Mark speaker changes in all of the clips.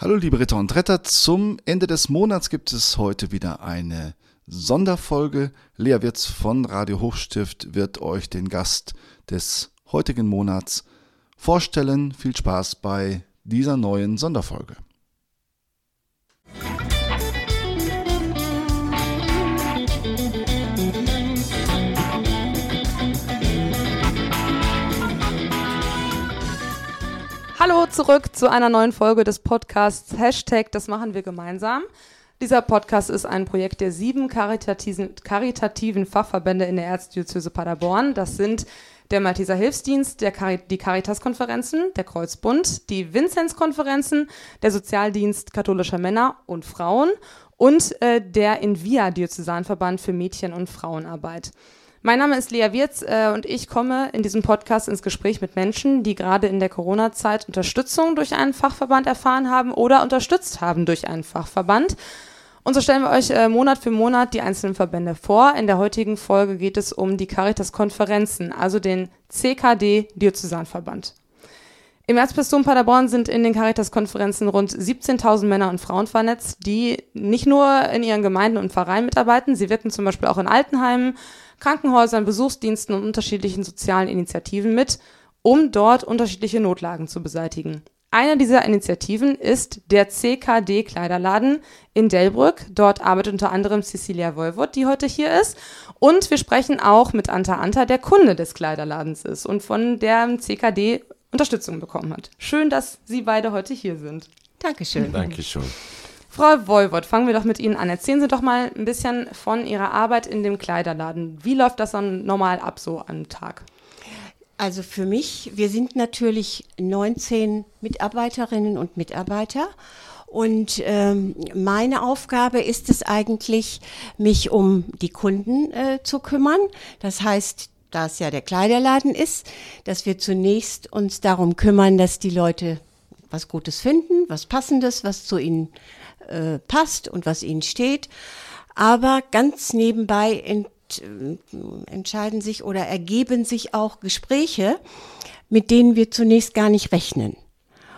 Speaker 1: Hallo liebe Ritter und Retter, zum Ende des Monats gibt es heute wieder eine Sonderfolge. Lea Wirz von Radio Hochstift wird euch den Gast des heutigen Monats vorstellen. Viel Spaß bei dieser neuen Sonderfolge.
Speaker 2: Zurück zu einer neuen Folge des Podcasts Hashtag Das machen wir gemeinsam. Dieser Podcast ist ein Projekt der sieben karitativen, Fachverbände in der Erzdiözese Paderborn. Das sind der Malteser Hilfsdienst, der Cari die Caritas-Konferenzen, der Kreuzbund, die Vinzenz-Konferenzen, der Sozialdienst katholischer Männer und Frauen und äh, der Invia-Diözesanverband für Mädchen- und Frauenarbeit. Mein Name ist Lea Wirz äh, und ich komme in diesem Podcast ins Gespräch mit Menschen, die gerade in der Corona-Zeit Unterstützung durch einen Fachverband erfahren haben oder unterstützt haben durch einen Fachverband. Und so stellen wir euch äh, Monat für Monat die einzelnen Verbände vor. In der heutigen Folge geht es um die Caritas-Konferenzen, also den CKD Diözesanverband. Im Erzbistum Paderborn sind in den Caritas-Konferenzen rund 17.000 Männer und Frauen vernetzt, die nicht nur in ihren Gemeinden und Vereinen mitarbeiten, sie wirken zum Beispiel auch in Altenheimen, Krankenhäusern, Besuchsdiensten und unterschiedlichen sozialen Initiativen mit, um dort unterschiedliche Notlagen zu beseitigen. Eine dieser Initiativen ist der CKD Kleiderladen in Delbrück. Dort arbeitet unter anderem Cecilia Wolwort, die heute hier ist. Und wir sprechen auch mit Anta Anta, der Kunde des Kleiderladens ist und von der CKD Unterstützung bekommen hat. Schön, dass Sie beide heute hier sind.
Speaker 3: Dankeschön.
Speaker 4: Dankeschön.
Speaker 2: Frau Wolwort, fangen wir doch mit Ihnen an. Erzählen Sie doch mal ein bisschen von Ihrer Arbeit in dem Kleiderladen. Wie läuft das dann normal ab so am Tag?
Speaker 3: Also für mich, wir sind natürlich 19 Mitarbeiterinnen und Mitarbeiter. Und ähm, meine Aufgabe ist es eigentlich, mich um die Kunden äh, zu kümmern. Das heißt, da es ja der Kleiderladen ist, dass wir zunächst uns darum kümmern, dass die Leute was Gutes finden, was Passendes, was zu ihnen äh, passt und was ihnen steht. Aber ganz nebenbei ent, äh, entscheiden sich oder ergeben sich auch Gespräche, mit denen wir zunächst gar nicht rechnen.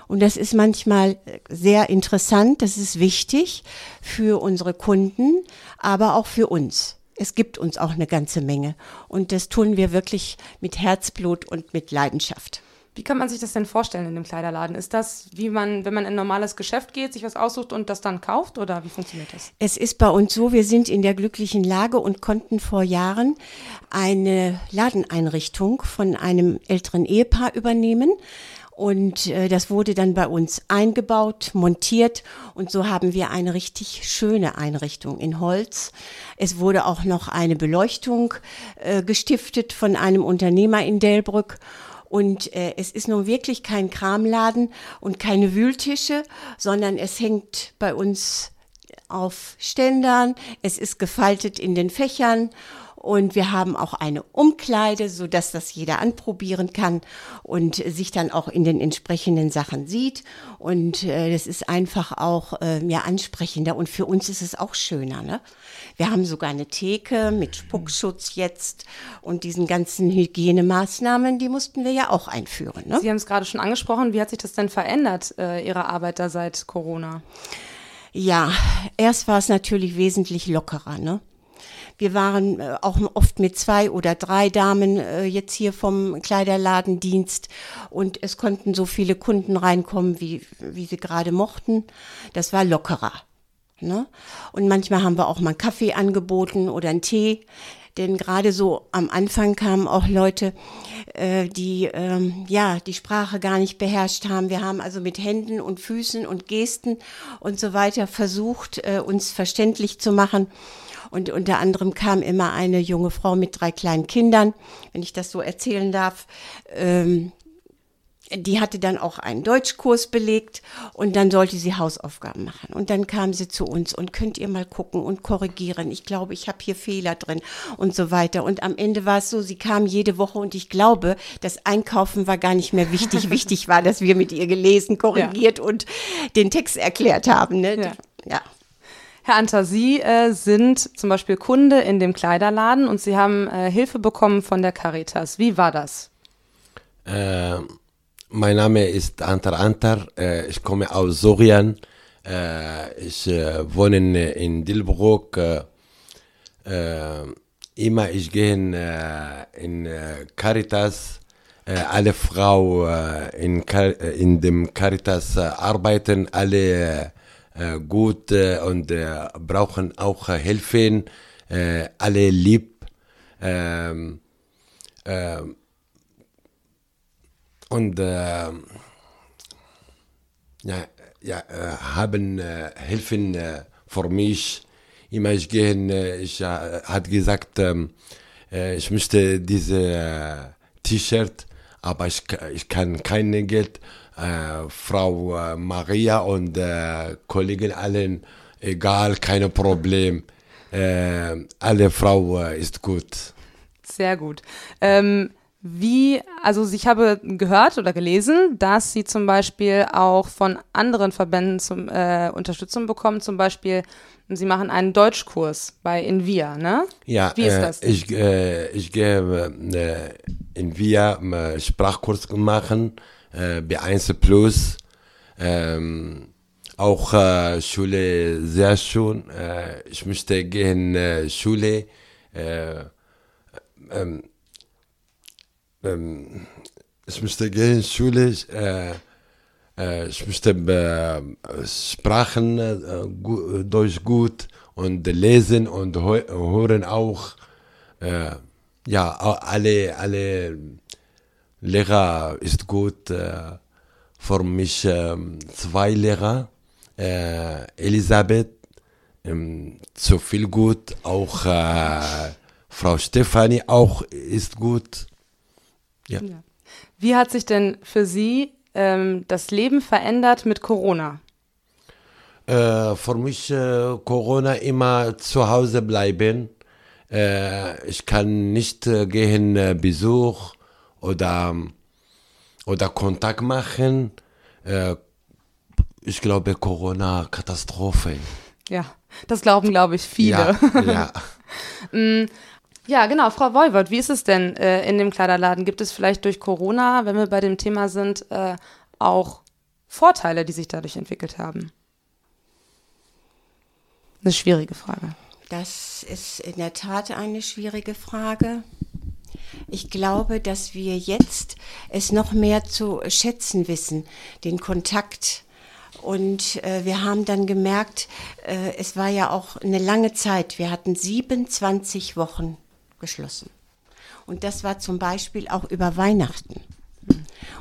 Speaker 3: Und das ist manchmal sehr interessant, das ist wichtig für unsere Kunden, aber auch für uns. Es gibt uns auch eine ganze Menge. Und das tun wir wirklich mit Herzblut und mit Leidenschaft.
Speaker 2: Wie kann man sich das denn vorstellen in dem Kleiderladen? Ist das, wie man, wenn man in ein normales Geschäft geht, sich was aussucht und das dann kauft oder wie funktioniert das?
Speaker 3: Es ist bei uns so, wir sind in der glücklichen Lage und konnten vor Jahren eine Ladeneinrichtung von einem älteren Ehepaar übernehmen. Und äh, das wurde dann bei uns eingebaut, montiert und so haben wir eine richtig schöne Einrichtung in Holz. Es wurde auch noch eine Beleuchtung äh, gestiftet von einem Unternehmer in Delbrück. Und äh, es ist nun wirklich kein Kramladen und keine Wühltische, sondern es hängt bei uns auf Ständern, es ist gefaltet in den Fächern und wir haben auch eine Umkleide, so dass das jeder anprobieren kann und sich dann auch in den entsprechenden Sachen sieht. Und äh, das ist einfach auch äh, ja, ansprechender. Und für uns ist es auch schöner. Ne? Wir haben sogar eine Theke mit Spuckschutz jetzt und diesen ganzen Hygienemaßnahmen, die mussten wir ja auch einführen. Ne?
Speaker 2: Sie haben es gerade schon angesprochen. Wie hat sich das denn verändert, äh, Ihre Arbeit da seit Corona?
Speaker 3: Ja, erst war es natürlich wesentlich lockerer. Ne? Wir waren äh, auch oft mit zwei oder drei Damen äh, jetzt hier vom Kleiderladendienst und es konnten so viele Kunden reinkommen, wie, wie sie gerade mochten. Das war lockerer. Ne? Und manchmal haben wir auch mal einen Kaffee angeboten oder einen Tee. Denn gerade so am Anfang kamen auch Leute, äh, die ähm, ja die Sprache gar nicht beherrscht haben. Wir haben also mit Händen und Füßen und Gesten und so weiter versucht, äh, uns verständlich zu machen. Und unter anderem kam immer eine junge Frau mit drei kleinen Kindern, wenn ich das so erzählen darf. Ähm, die hatte dann auch einen Deutschkurs belegt und dann sollte sie Hausaufgaben machen. Und dann kam sie zu uns und könnt ihr mal gucken und korrigieren. Ich glaube, ich habe hier Fehler drin und so weiter. Und am Ende war es so, sie kam jede Woche und ich glaube, das Einkaufen war gar nicht mehr wichtig. wichtig war, dass wir mit ihr gelesen, korrigiert ja. und den Text erklärt haben. Ne?
Speaker 2: Ja. ja. Herr Anter, Sie äh, sind zum Beispiel Kunde in dem Kleiderladen und Sie haben äh, Hilfe bekommen von der Caritas. Wie war das?
Speaker 4: Äh, mein Name ist Antar Antar. Äh, ich komme aus Syrien. Äh, ich äh, wohne in Dilbruck. Äh, äh, immer ich gehe in, in Caritas. alle Frauen in, in dem Caritas arbeiten alle gut und brauchen auch Hilfe. alle lieb. Ähm, ähm, und äh, ja, ja, äh, haben äh, helfen äh, für mich. Immer ich gehen, äh, ich äh, hat gesagt, ähm, äh, ich möchte diese äh, T-Shirt, aber ich, ich kann kein Geld. Äh, Frau äh, Maria und äh, Kollegen allen, egal, kein Problem. Äh, alle Frau äh, ist gut.
Speaker 2: Sehr gut. Ähm, wie, also ich habe gehört oder gelesen, dass sie zum Beispiel auch von anderen Verbänden zum, äh, Unterstützung bekommen. Zum Beispiel, sie machen einen Deutschkurs bei Invia, ne?
Speaker 4: Ja,
Speaker 2: wie ist äh, das?
Speaker 4: Ich, äh, ich gehe äh, Invia äh, Sprachkurs machen, äh, B1 Plus. Ähm, auch äh, Schule sehr schön. Ich möchte gehen Schule. Äh, ähm, ähm, ich musste gehen, Schule, äh, äh, ich musste äh, Sprachen, äh, gu Deutsch gut und lesen und hören auch. Äh, ja, alle, alle Lehrer ist gut. Äh, für mich ähm, zwei Lehrer, Elisabeth, ähm, zu viel gut, auch Frau Stefanie auch ist gut.
Speaker 2: Ja. ja. Wie hat sich denn für Sie ähm, das Leben verändert mit Corona?
Speaker 4: Äh, für mich äh, Corona immer zu Hause bleiben. Äh, ich kann nicht äh, gehen äh, Besuch oder oder Kontakt machen. Äh, ich glaube Corona Katastrophe.
Speaker 2: Ja, das glauben glaube ich viele.
Speaker 4: Ja. ja.
Speaker 2: Ja, genau. Frau Wolwert, wie ist es denn äh, in dem Kleiderladen? Gibt es vielleicht durch Corona, wenn wir bei dem Thema sind, äh, auch Vorteile, die sich dadurch entwickelt haben? Eine schwierige Frage.
Speaker 3: Das ist in der Tat eine schwierige Frage. Ich glaube, dass wir jetzt es noch mehr zu schätzen wissen, den Kontakt. Und äh, wir haben dann gemerkt, äh, es war ja auch eine lange Zeit. Wir hatten 27 Wochen geschlossen. Und das war zum Beispiel auch über Weihnachten.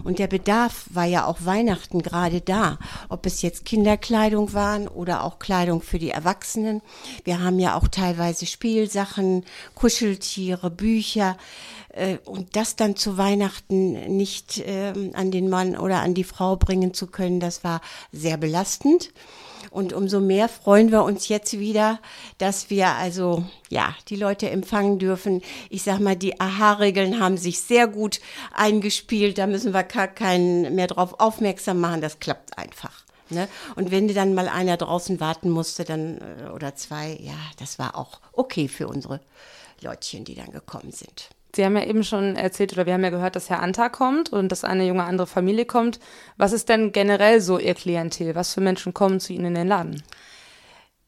Speaker 3: Und der Bedarf war ja auch Weihnachten gerade da, ob es jetzt Kinderkleidung waren oder auch Kleidung für die Erwachsenen. Wir haben ja auch teilweise Spielsachen, Kuscheltiere, Bücher. Äh, und das dann zu Weihnachten nicht ähm, an den Mann oder an die Frau bringen zu können, das war sehr belastend. Und umso mehr freuen wir uns jetzt wieder, dass wir also, ja, die Leute empfangen dürfen. Ich sag mal, die AHA-Regeln haben sich sehr gut eingespielt. Da müssen wir gar keinen mehr drauf aufmerksam machen. Das klappt einfach. Ne? Und wenn dann mal einer draußen warten musste, dann, äh, oder zwei, ja, das war auch okay für unsere Leutchen, die dann gekommen sind.
Speaker 2: Sie haben ja eben schon erzählt oder wir haben ja gehört, dass Herr Anta kommt und dass eine junge andere Familie kommt. Was ist denn generell so Ihr Klientel? Was für Menschen kommen zu Ihnen in den Laden?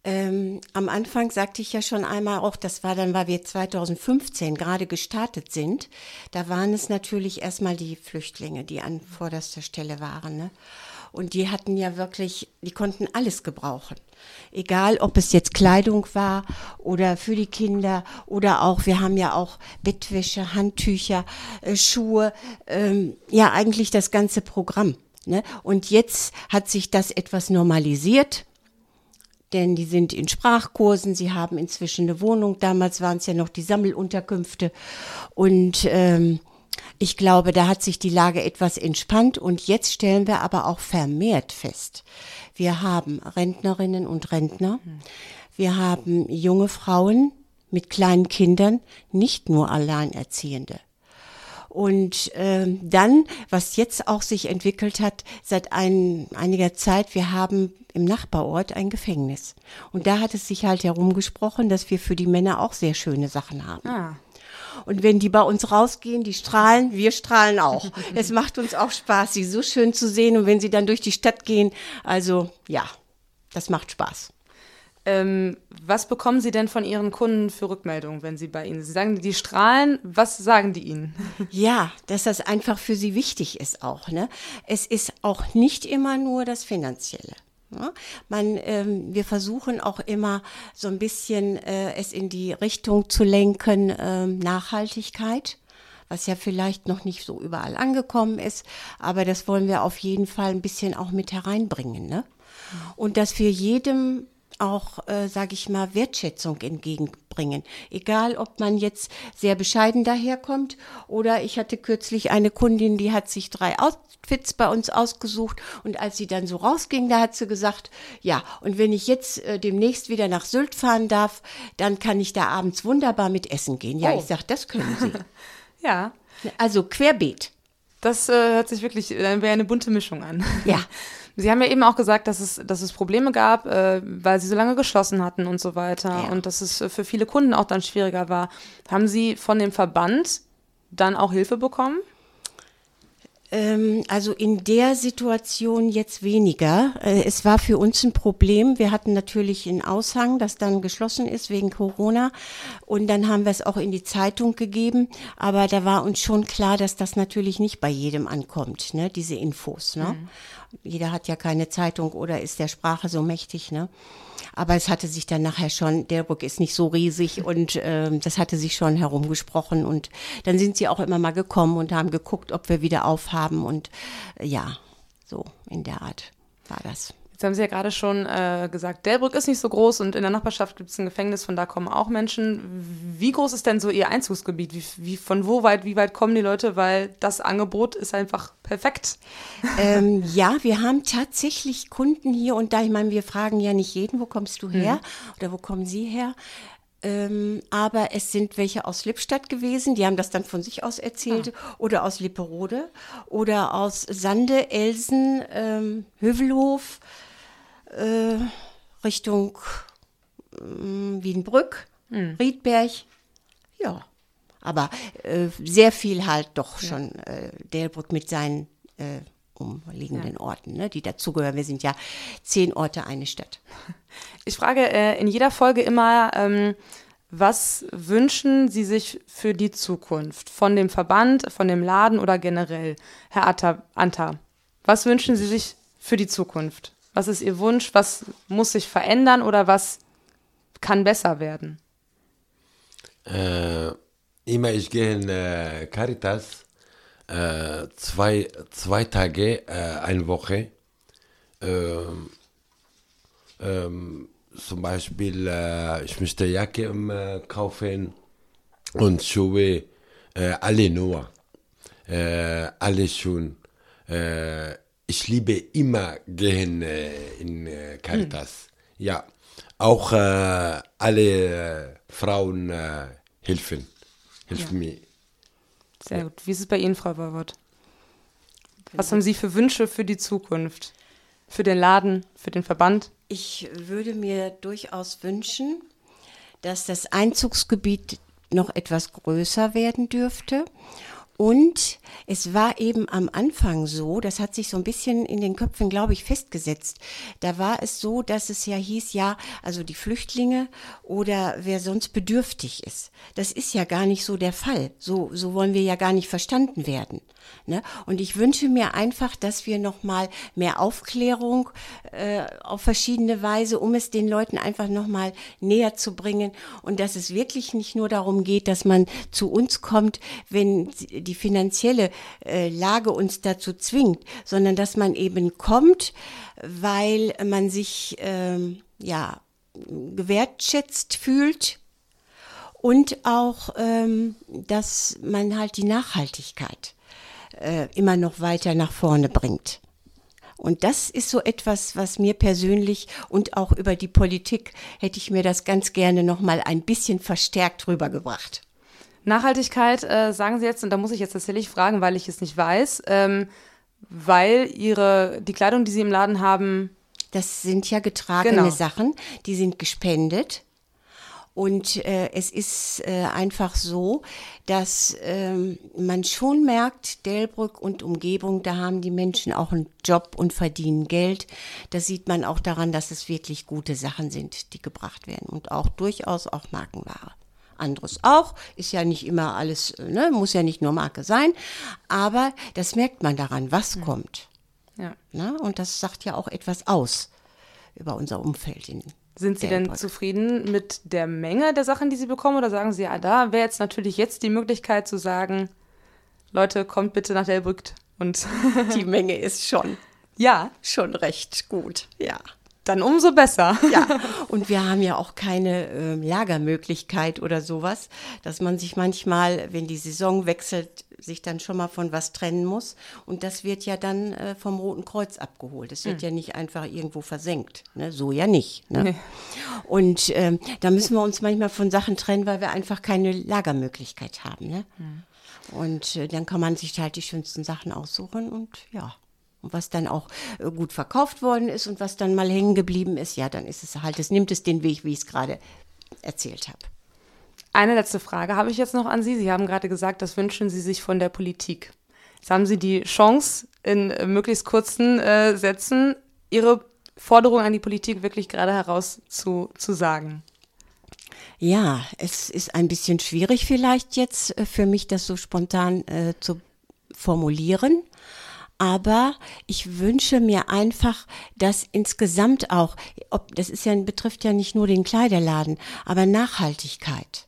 Speaker 3: Ähm, am Anfang sagte ich ja schon einmal auch, das war dann, weil wir 2015 gerade gestartet sind, da waren es natürlich erstmal die Flüchtlinge, die an vorderster Stelle waren. Ne? Und die hatten ja wirklich, die konnten alles gebrauchen. Egal, ob es jetzt Kleidung war oder für die Kinder oder auch, wir haben ja auch Bettwäsche, Handtücher, äh, Schuhe, ähm, ja eigentlich das ganze Programm. Ne? Und jetzt hat sich das etwas normalisiert denn die sind in Sprachkursen, sie haben inzwischen eine Wohnung. Damals waren es ja noch die Sammelunterkünfte. Und ähm, ich glaube, da hat sich die Lage etwas entspannt und jetzt stellen wir aber auch vermehrt fest. Wir haben Rentnerinnen und Rentner. Wir haben junge Frauen mit kleinen Kindern, nicht nur Alleinerziehende. Und äh, dann, was jetzt auch sich entwickelt hat, seit ein, einiger Zeit, wir haben im Nachbarort ein Gefängnis. Und da hat es sich halt herumgesprochen, dass wir für die Männer auch sehr schöne Sachen haben. Ah. Und wenn die bei uns rausgehen, die strahlen, wir strahlen auch. es macht uns auch Spaß, sie so schön zu sehen. Und wenn sie dann durch die Stadt gehen, also ja, das macht Spaß.
Speaker 2: Ähm, was bekommen Sie denn von Ihren Kunden für Rückmeldungen, wenn Sie bei Ihnen? Sie sagen, die strahlen. Was sagen die Ihnen?
Speaker 3: Ja, dass das einfach für sie wichtig ist auch. Ne? Es ist auch nicht immer nur das Finanzielle. Ne? Man, ähm, wir versuchen auch immer so ein bisschen äh, es in die Richtung zu lenken, ähm, Nachhaltigkeit was ja vielleicht noch nicht so überall angekommen ist, aber das wollen wir auf jeden Fall ein bisschen auch mit hereinbringen. Ne? Und dass wir jedem auch, äh, sage ich mal, Wertschätzung entgegenbringen. Egal, ob man jetzt sehr bescheiden daherkommt oder ich hatte kürzlich eine Kundin, die hat sich drei Outfits bei uns ausgesucht und als sie dann so rausging, da hat sie gesagt, ja, und wenn ich jetzt äh, demnächst wieder nach Sylt fahren darf, dann kann ich da abends wunderbar mit essen gehen. Ja,
Speaker 2: Oh.
Speaker 3: ich sag, das können Sie.
Speaker 2: Ja,
Speaker 3: Also querbeet.
Speaker 2: das äh, hört sich wirklich, dann wäre eine bunte Mischung an.
Speaker 3: Ja.
Speaker 2: Sie haben ja eben auch gesagt, dass es, dass es Probleme gab, äh, weil Sie so lange geschlossen hatten und so weiter
Speaker 3: Ja.
Speaker 2: und dass es äh, für viele Kunden auch dann schwieriger war. Haben Sie von dem Verband dann auch Hilfe bekommen?
Speaker 3: Ähm, also in der Situation jetzt weniger. Äh, es war für uns ein Problem. Wir hatten natürlich einen Aushang, das dann geschlossen ist wegen Corona. Und dann haben wir es auch in die Zeitung gegeben. Aber da war uns schon klar, dass das natürlich nicht bei jedem ankommt, ne? diese Infos. Ne? Jeder hat ja keine Zeitung oder ist der Sprache so mächtig. Ne? Aber es hatte sich dann nachher schon, Delbrück ist nicht so riesig und ähm, das hatte sich schon herumgesprochen. Und dann sind sie auch immer mal gekommen und haben geguckt, ob wir wieder aufhaben. Und äh, ja, so in der Art war das.
Speaker 2: Jetzt haben Sie ja gerade schon äh, gesagt, Delbrück ist nicht so groß und in der Nachbarschaft gibt es ein Gefängnis, von da kommen auch Menschen. Wie groß ist denn so Ihr Einzugsgebiet? Wie, wie, von wo weit, wie weit kommen die Leute? Weil das Angebot ist einfach perfekt.
Speaker 3: ähm, ja, wir haben tatsächlich Kunden hier und da. Ich meine, wir fragen ja nicht jeden, wo kommst du her oder wo kommen Sie her? Ähm, aber es sind welche aus Lippstadt gewesen, die haben das dann von sich aus erzählt, oder aus Lipperode oder aus Sande, Elsen, ähm, Hövelhof, äh, Richtung ähm, Wienbrück, Riedberg. Ja, aber äh, sehr viel halt doch schon äh, Delbrück mit seinen äh, umliegenden Orten, ne, die dazugehören. Wir sind ja zehn Orte, eine Stadt.
Speaker 2: Ich frage äh, in jeder Folge immer, ähm, was wünschen Sie sich für die Zukunft? Von dem Verband, von dem Laden oder generell? Herr Atta, Anta, was wünschen Sie sich für die Zukunft? Was ist Ihr Wunsch? Was muss sich verändern oder was kann besser werden?
Speaker 4: Äh, immer ich gehe in äh, Caritas äh, zwei, zwei Tage, äh, eine Woche. Ähm, ähm, zum Beispiel, äh, ich möchte Jacke ähm, äh, kaufen und Schuhe, alle nur. Alle schon. Ich liebe immer gehen äh, in äh, Caritas. Ja, auch äh, alle äh, Frauen äh, helfen. Helfen mir.
Speaker 2: Sehr gut. Wie ist es bei Ihnen, Frau Wolwort? Was haben Sie für Wünsche für die Zukunft? Für den Laden, für den Verband?
Speaker 3: Ich würde mir durchaus wünschen, dass das Einzugsgebiet noch etwas größer werden dürfte. Und es war eben am Anfang so, das hat sich so ein bisschen in den Köpfen, glaube ich, festgesetzt. Da war es so, dass es ja hieß, ja, also die Flüchtlinge oder wer sonst bedürftig ist. Das ist ja gar nicht so der Fall. So, so wollen wir ja gar nicht verstanden werden. Ne? Und ich wünsche mir einfach, dass wir noch mal mehr Aufklärung äh, auf verschiedene Weise, um es den Leuten einfach noch mal näher zu bringen und dass es wirklich nicht nur darum geht, dass man zu uns kommt, wenn die finanzielle äh, Lage uns dazu zwingt, sondern dass man eben kommt, weil man sich ähm, ja gewertschätzt fühlt und auch, ähm, dass man halt die Nachhaltigkeit äh, immer noch weiter nach vorne bringt. Und das ist so etwas, was mir persönlich und auch über die Politik hätte ich mir das ganz gerne noch mal ein bisschen verstärkt rübergebracht.
Speaker 2: Nachhaltigkeit, äh, sagen Sie jetzt, und da muss ich jetzt tatsächlich fragen, weil ich es nicht weiß, ähm, weil Ihre, die Kleidung, die Sie im Laden haben,
Speaker 3: Das sind ja getragene
Speaker 2: Genau.
Speaker 3: Sachen, die sind gespendet. Und äh, es ist äh, einfach so, dass ähm, man schon merkt, Delbrück und Umgebung, da haben die Menschen auch einen Job und verdienen Geld. Das sieht man auch daran, dass es wirklich gute Sachen sind, die gebracht werden und auch durchaus auch Markenware. Anderes auch, ist ja nicht immer alles, ne, muss ja nicht nur Marke sein, aber das merkt man daran, was mhm. kommt.
Speaker 2: Ja.
Speaker 3: Ne? Und das sagt ja auch etwas aus über unser Umfeld in
Speaker 2: sind Sie denn zufrieden mit der Menge der Sachen, die Sie bekommen? Oder sagen Sie, ja, da wäre jetzt natürlich jetzt die Möglichkeit zu sagen, Leute, kommt bitte nach Delbrück und
Speaker 3: die Menge ist schon,
Speaker 2: ja,
Speaker 3: schon recht gut, ja.
Speaker 2: Dann umso besser.
Speaker 3: Ja, und wir haben ja auch keine äh, Lagermöglichkeit oder sowas, dass man sich manchmal, wenn die Saison wechselt, sich dann schon mal von was trennen muss. Und das wird ja dann äh, vom Roten Kreuz abgeholt. Es wird mhm. ja nicht einfach irgendwo versenkt. Ne? So ja nicht. Ne? Nee. Und ähm, da müssen wir uns manchmal von Sachen trennen, weil wir einfach keine Lagermöglichkeit haben. Ne? Mhm. Und äh, dann kann man sich halt die schönsten Sachen aussuchen und ja. Und was dann auch äh, gut verkauft worden ist und was dann mal hängen geblieben ist, ja, dann ist es halt, es nimmt es den Weg, wie ich es gerade erzählt habe.
Speaker 2: Eine letzte Frage habe ich jetzt noch an Sie. Sie haben gerade gesagt, das wünschen Sie sich von der Politik. Jetzt haben Sie die Chance, in äh, möglichst kurzen äh, Sätzen Ihre Forderung an die Politik wirklich gerade heraus zu, zu sagen.
Speaker 3: Ja, es ist ein bisschen schwierig vielleicht jetzt äh, für mich, das so spontan äh, zu formulieren. Aber ich wünsche mir einfach, dass insgesamt auch, ob, das ist ja, betrifft ja nicht nur den Kleiderladen, aber Nachhaltigkeit.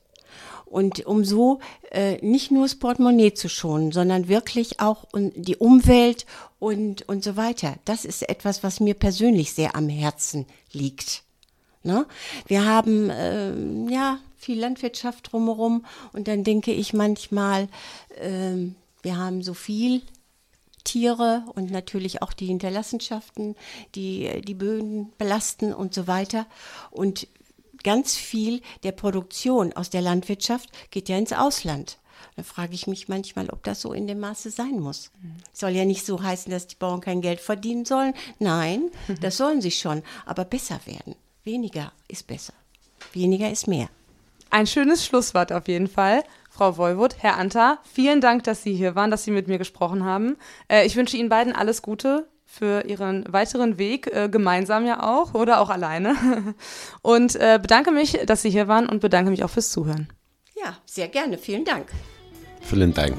Speaker 3: Und um so äh, nicht nur das Portemonnaie zu schonen, sondern wirklich auch die Umwelt und, und so weiter. Das ist etwas, was mir persönlich sehr am Herzen liegt. Ne? Wir haben äh, ja viel Landwirtschaft drumherum und dann denke ich manchmal, äh, wir haben so viel Tiere und natürlich auch die Hinterlassenschaften, die die Böden belasten und so weiter. Und ganz viel der Produktion aus der Landwirtschaft geht ja ins Ausland. Da frage ich mich manchmal, ob das so in dem Maße sein muss. Mhm. Soll ja nicht so heißen, dass die Bauern kein Geld verdienen sollen. Nein, das sollen sie schon, aber besser werden. Weniger ist besser. Weniger ist mehr.
Speaker 2: Ein schönes Schlusswort auf jeden Fall. Frau Wolwood, Herr Anta, vielen Dank, dass Sie hier waren, dass Sie mit mir gesprochen haben. Äh, ich wünsche Ihnen beiden alles Gute für Ihren weiteren Weg, äh, gemeinsam ja auch oder auch alleine. Und äh, bedanke mich, dass Sie hier waren und bedanke mich auch fürs Zuhören.
Speaker 3: Ja, sehr gerne. Vielen Dank.
Speaker 4: Vielen Dank.